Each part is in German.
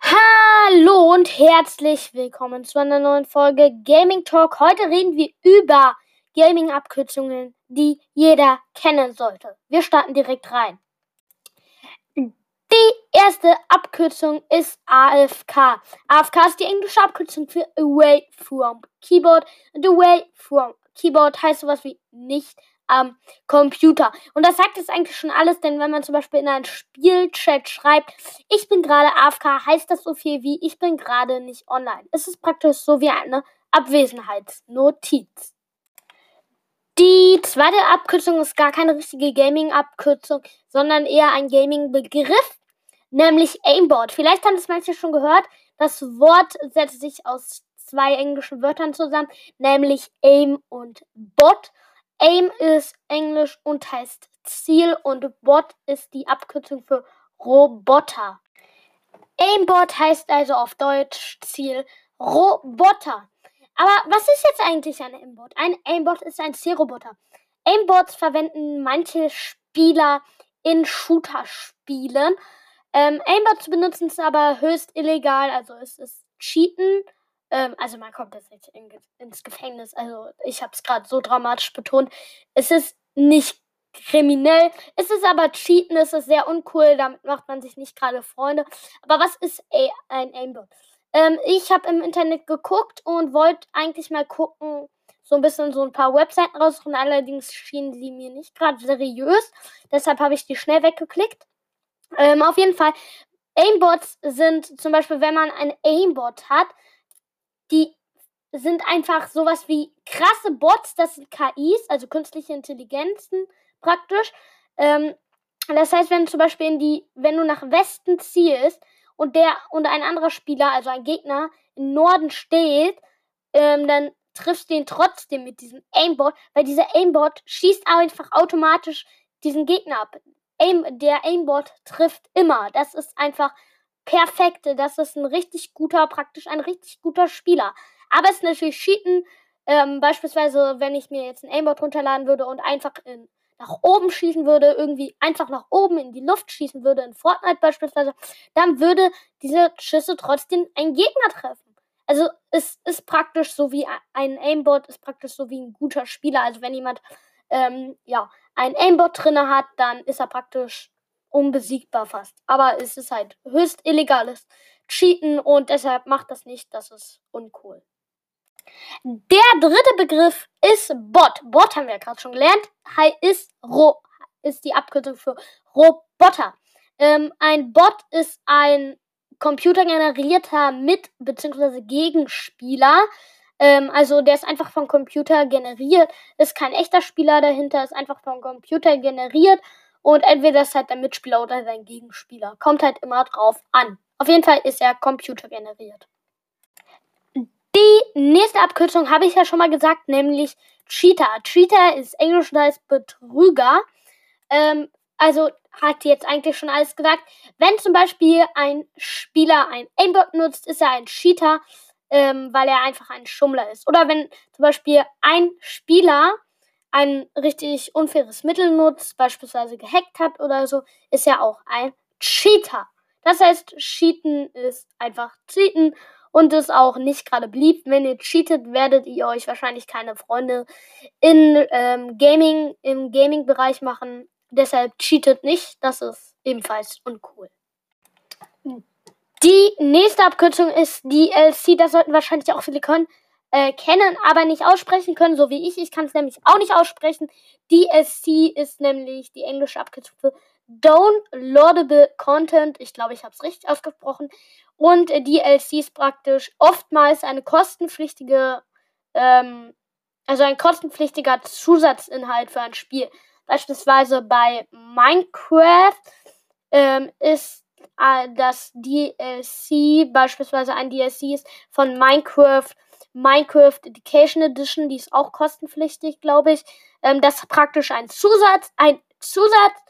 Hallo und herzlich willkommen zu einer neuen Folge Gaming Talk. Heute reden wir über Gaming-Abkürzungen, die jeder kennen sollte. Wir starten direkt rein. Die erste Abkürzung ist AFK. AFK ist die englische Abkürzung für Away from Keyboard. And Away from Keyboard heißt sowas wie nicht am Computer. Und das sagt jetzt eigentlich schon alles, denn wenn man zum Beispiel in einen Spielchat schreibt, ich bin gerade AFK, heißt das so viel wie ich bin gerade nicht online. Es ist praktisch so wie eine Abwesenheitsnotiz. Die zweite Abkürzung ist gar keine richtige Gaming-Abkürzung, sondern eher ein Gaming-Begriff, nämlich Aimbot. Vielleicht haben es manche schon gehört. Das Wort setzt sich aus zwei englischen Wörtern zusammen, nämlich Aim und Bot. Aim ist Englisch und heißt Ziel und Bot ist die Abkürzung für Roboter. Aimbot heißt also auf Deutsch Ziel Roboter. Aber was ist jetzt eigentlich ein Aimbot? Ein Aimbot ist ein Zielroboter. Aimbots verwenden manche Spieler in Shooter-Spielen. Ähm, Aimbots benutzen es aber höchst illegal, also es ist Cheaten ähm, also man kommt nicht in, ins Gefängnis. Also ich habe es gerade so dramatisch betont. Es ist nicht kriminell. Es ist aber Cheaten, es ist sehr uncool, damit macht man sich nicht gerade Freunde. Aber was ist A ein Aimbot? Ähm, ich habe im Internet geguckt und wollte eigentlich mal gucken, so ein bisschen so ein paar Webseiten raussuchen. Allerdings schienen sie mir nicht gerade seriös. Deshalb habe ich die schnell weggeklickt. Ähm, auf jeden Fall, Aimbots sind zum Beispiel, wenn man ein Aimbot hat, die sind einfach sowas wie krasse Bots, das sind KIs, also künstliche Intelligenzen praktisch. Ähm, das heißt, wenn zum Beispiel in die, wenn du nach Westen ziehst und der und ein anderer Spieler, also ein Gegner, im Norden steht, ähm, dann triffst du ihn trotzdem mit diesem Aimbot, weil dieser Aimbot schießt einfach automatisch diesen Gegner ab. Aim, der Aimbot trifft immer. Das ist einfach perfekte. Das ist ein richtig guter, praktisch ein richtig guter Spieler. Aber es ist natürlich Cheaten. Ähm, beispielsweise, wenn ich mir jetzt ein Aimbot runterladen würde und einfach in, nach oben schießen würde, irgendwie einfach nach oben in die Luft schießen würde, in Fortnite beispielsweise, dann würde diese Schüsse trotzdem einen Gegner treffen. Also es ist praktisch so wie ein Aimbot, ist praktisch so wie ein guter Spieler. Also wenn jemand ähm, ja, ein Aimbot drinne hat, dann ist er praktisch unbesiegbar fast. Aber es ist halt höchst illegales Cheaten und deshalb macht das nicht. Das ist uncool. Der dritte Begriff ist Bot. Bot haben wir ja gerade schon gelernt. Ist, Ro ist die Abkürzung für Roboter. Ähm, ein Bot ist ein computergenerierter Mit- bzw. Gegenspieler. Ähm, also der ist einfach vom Computer generiert. Ist kein echter Spieler dahinter, ist einfach vom Computer generiert und entweder ist halt der Mitspieler oder sein Gegenspieler. Kommt halt immer drauf an. Auf jeden Fall ist er computergeneriert. Die nächste Abkürzung habe ich ja schon mal gesagt, nämlich Cheater. Cheater ist Englisch und heißt Betrüger. Ähm, also hat jetzt eigentlich schon alles gesagt. Wenn zum Beispiel ein Spieler ein Aimbot nutzt, ist er ein Cheater, ähm, weil er einfach ein Schummler ist. Oder wenn zum Beispiel ein Spieler ein richtig unfaires Mittel nutzt, beispielsweise gehackt hat oder so, ist ja auch ein Cheater. Das heißt, Cheaten ist einfach Cheaten und ist auch nicht gerade beliebt. Wenn ihr cheatet, werdet ihr euch wahrscheinlich keine Freunde in ähm, Gaming, im Gaming-Bereich machen. Deshalb cheatet nicht. Das ist ebenfalls uncool. Die nächste Abkürzung ist DLC. Das sollten wahrscheinlich auch viele können äh, kennen, aber nicht aussprechen können, so wie ich. Ich kann es nämlich auch nicht aussprechen. DSC ist nämlich die englische Abkürzung für Downloadable Content. Ich glaube, ich habe es richtig ausgesprochen. Und äh, DLC ist praktisch oftmals eine kostenpflichtige, ähm, also ein kostenpflichtiger Zusatzinhalt für ein Spiel. Beispielsweise bei Minecraft ähm, ist äh, das DLC, beispielsweise ein DLC ist von Minecraft Minecraft Education Edition, die ist auch kostenpflichtig, glaube ich. Ähm, das ist praktisch ein Zusatz, ein Zusatz,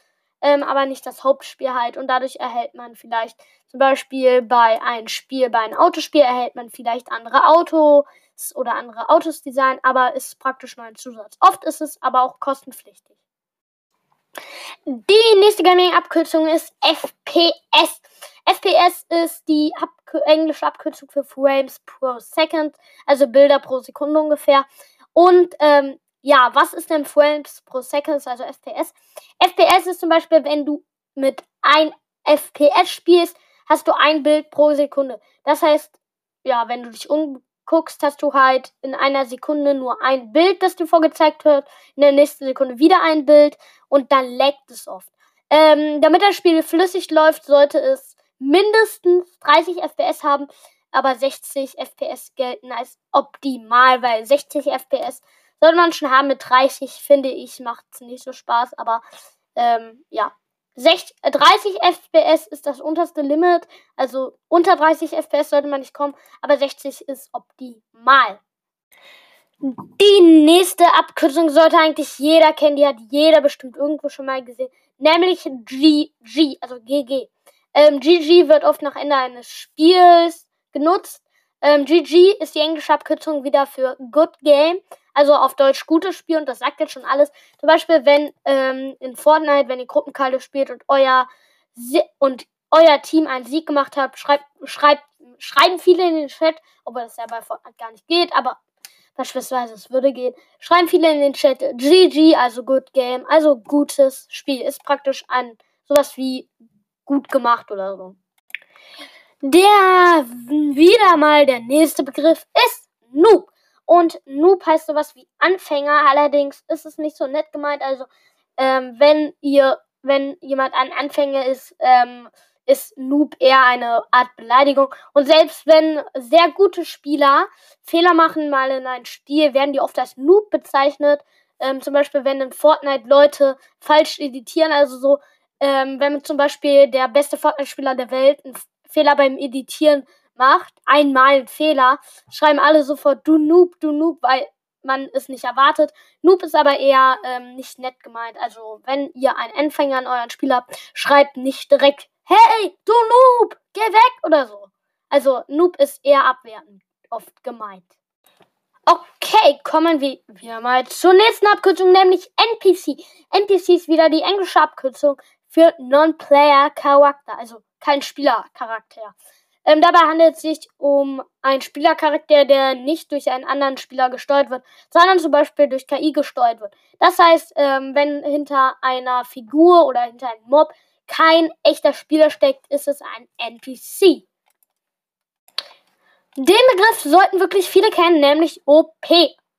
ähm, aber nicht das Hauptspiel halt. Und dadurch erhält man vielleicht zum Beispiel bei einem Spiel, bei einem Autospiel erhält man vielleicht andere Autos oder andere Autos design, aber ist praktisch nur ein Zusatz. Oft ist es aber auch kostenpflichtig. Die nächste Gaming-Abkürzung ist FPS. FPS ist die Abk englische Abkürzung für Frames pro Second, also Bilder pro Sekunde ungefähr. Und ähm, ja, was ist denn Frames pro Second, also FPS? FPS ist zum Beispiel, wenn du mit 1 FPS spielst, hast du ein Bild pro Sekunde. Das heißt, ja, wenn du dich umguckst, hast du halt in einer Sekunde nur ein Bild, das dir vorgezeigt wird, in der nächsten Sekunde wieder ein Bild und dann laggt es oft. Ähm, damit das Spiel flüssig läuft, sollte es mindestens 30 FPS haben, aber 60 FPS gelten als optimal, weil 60 FPS sollte man schon haben mit 30, finde ich, macht es nicht so Spaß, aber ähm, ja. 60, 30 FPS ist das unterste Limit, also unter 30 FPS sollte man nicht kommen, aber 60 ist optimal. Die nächste Abkürzung sollte eigentlich jeder kennen, die hat jeder bestimmt irgendwo schon mal gesehen, nämlich GG, also GG. Ähm, GG wird oft nach Ende eines Spiels genutzt. Ähm, GG ist die englische Abkürzung wieder für Good Game, also auf Deutsch gutes Spiel und das sagt jetzt schon alles. Zum Beispiel, wenn ähm, in Fortnite, wenn ihr Gruppenkarte spielt und euer und euer Team einen Sieg gemacht habt, schreibt, schreibt, schreiben viele in den Chat, obwohl das ja bei Fortnite gar nicht geht, aber beispielsweise es würde gehen, schreiben viele in den Chat GG, also Good Game, also gutes Spiel. Ist praktisch ein sowas wie gut gemacht oder so. Der wieder mal der nächste Begriff ist Noob. Und Noob heißt sowas wie Anfänger. Allerdings ist es nicht so nett gemeint. Also ähm, wenn ihr, wenn jemand ein Anfänger ist, ähm, ist Noob eher eine Art Beleidigung. Und selbst wenn sehr gute Spieler Fehler machen mal in ein Spiel, werden die oft als Noob bezeichnet. Ähm, zum Beispiel, wenn in Fortnite Leute falsch editieren, also so ähm, wenn zum Beispiel der beste Fortnite-Spieler der Welt einen Fehler beim Editieren macht, einmal einen Fehler, schreiben alle sofort du Noob, du Noob, weil man es nicht erwartet. Noob ist aber eher ähm, nicht nett gemeint. Also wenn ihr einen Anfänger an euren Spiel habt, schreibt nicht direkt, hey, du Noob, geh weg oder so. Also Noob ist eher abwertend oft gemeint. Okay, kommen wir wieder mal zur nächsten Abkürzung, nämlich NPC. NPC ist wieder die englische Abkürzung für Non-Player-Charakter, also kein Spielercharakter. Ähm, dabei handelt es sich um einen Spielercharakter, der nicht durch einen anderen Spieler gesteuert wird, sondern zum Beispiel durch KI gesteuert wird. Das heißt, ähm, wenn hinter einer Figur oder hinter einem Mob kein echter Spieler steckt, ist es ein NPC. Den Begriff sollten wirklich viele kennen, nämlich OP.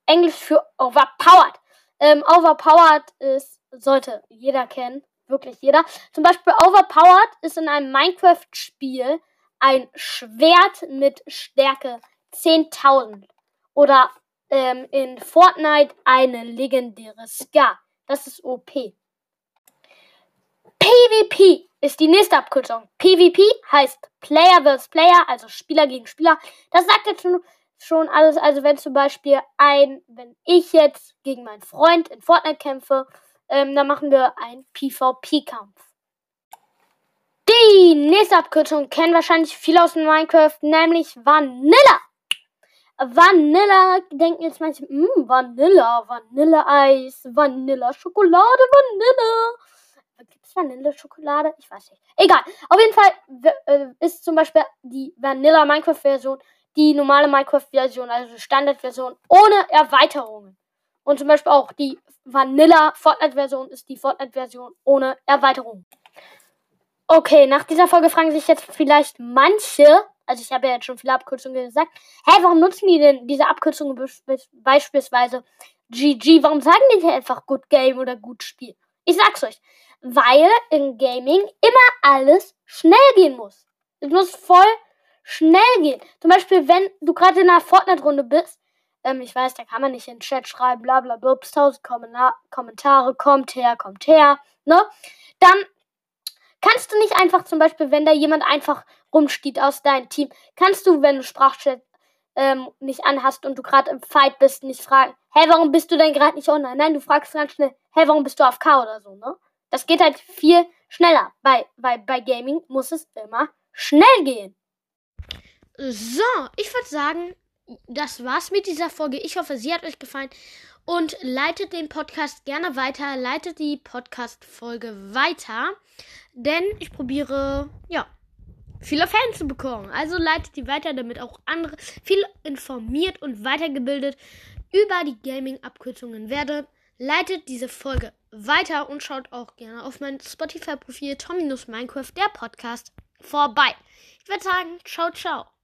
Englisch für overpowered. Ähm, overpowered ist, sollte jeder kennen wirklich jeder. Zum Beispiel Overpowered ist in einem Minecraft-Spiel ein Schwert mit Stärke 10.000. Oder ähm, in Fortnite eine legendäre Scar. Das ist OP. PvP ist die nächste Abkürzung. PvP heißt Player vs. Player, also Spieler gegen Spieler. Das sagt jetzt schon, schon alles. Also wenn zum Beispiel ein, wenn ich jetzt gegen meinen Freund in Fortnite kämpfe ähm, dann machen wir einen PvP-Kampf. Die nächste Abkürzung kennen wahrscheinlich viele aus Minecraft, nämlich Vanilla. Vanilla, denken jetzt manche, mh, Vanilla, Vanilleeis, Vanilla, Schokolade, Vanille. Gibt es Vanille-Schokolade? Ich weiß nicht. Egal. Auf jeden Fall äh, ist zum Beispiel die Vanilla Minecraft-Version die normale Minecraft-Version, also Standard-Version, ohne Erweiterungen. Und zum Beispiel auch die Vanilla Fortnite-Version ist die Fortnite-Version ohne Erweiterung. Okay, nach dieser Folge fragen sich jetzt vielleicht manche, also ich habe ja jetzt schon viele Abkürzungen gesagt, hä, warum nutzen die denn diese Abkürzungen beispielsweise GG? Warum sagen die nicht einfach Good Game oder Gut Spiel? Ich sag's euch, weil im Gaming immer alles schnell gehen muss. Es muss voll schnell gehen. Zum Beispiel, wenn du gerade in einer Fortnite-Runde bist, ähm, ich weiß, da kann man nicht in den Chat schreiben, bla bla bla, tausend Kommentare, kommt her, kommt her, ne? Dann kannst du nicht einfach zum Beispiel, wenn da jemand einfach rumsteht aus deinem Team, kannst du, wenn du Sprachchat ähm, nicht anhast und du gerade im Fight bist, nicht fragen, hä, warum bist du denn gerade nicht online? Nein, du fragst ganz schnell, hä, warum bist du auf K oder so, ne? Das geht halt viel schneller. Bei, bei, bei Gaming muss es immer schnell gehen. So, ich würde sagen, das war's mit dieser Folge. Ich hoffe, sie hat euch gefallen. Und leitet den Podcast gerne weiter. Leitet die Podcast-Folge weiter. Denn ich probiere, ja, viele Fans zu bekommen. Also leitet die weiter, damit auch andere viel informiert und weitergebildet über die Gaming-Abkürzungen werden. Leitet diese Folge weiter und schaut auch gerne auf mein Spotify-Profil Tominus Minecraft, der Podcast, vorbei. Ich würde sagen, ciao, ciao.